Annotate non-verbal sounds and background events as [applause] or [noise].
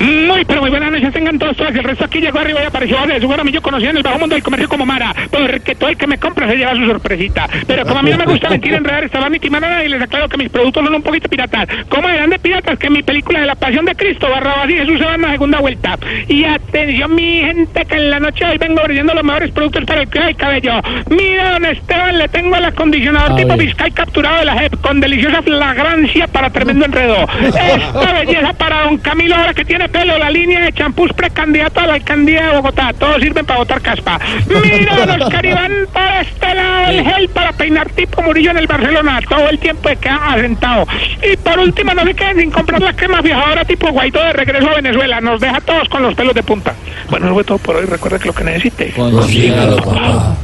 Muy, pero muy buenas noches tengan todos todas. El resto aquí llegó arriba y apareció de su yo conocido en el bajo mundo del comercio como Mara, porque todo el que me compra se lleva su sorpresita. Pero como a mí no me gusta mentir, enredar, esta ni timar nada y les aclaro que mis productos son un poquito piratas. ¿Cómo eran de piratas? Que mi película de la pasión de Cristo, Barrabás y Jesús se van a segunda vuelta. Y atención, mi gente, que en la noche hoy vengo brillando los mejores productos para el cuidado del cabello. Mira, don Esteban, le tengo el acondicionador tipo Vizcay capturado de la JEP con deliciosa flagrancia para tremendo enredo. [laughs] Esta belleza para don Camilo ahora que tiene pelo, la línea de champús precandidato a la alcaldía de Bogotá. Todos sirven para botar caspa. Mira, los [laughs] caribán para este lado, el gel para peinar tipo Murillo en el Barcelona. Todo el tiempo de queda asentado. Y por último, no se queden sin comprar la crema fijadora tipo Guaito de regreso a Venezuela. Nos deja todos con los pelos de punta. Bueno, eso fue todo por hoy. Recuerda que lo que necesite. Consígalo, papá.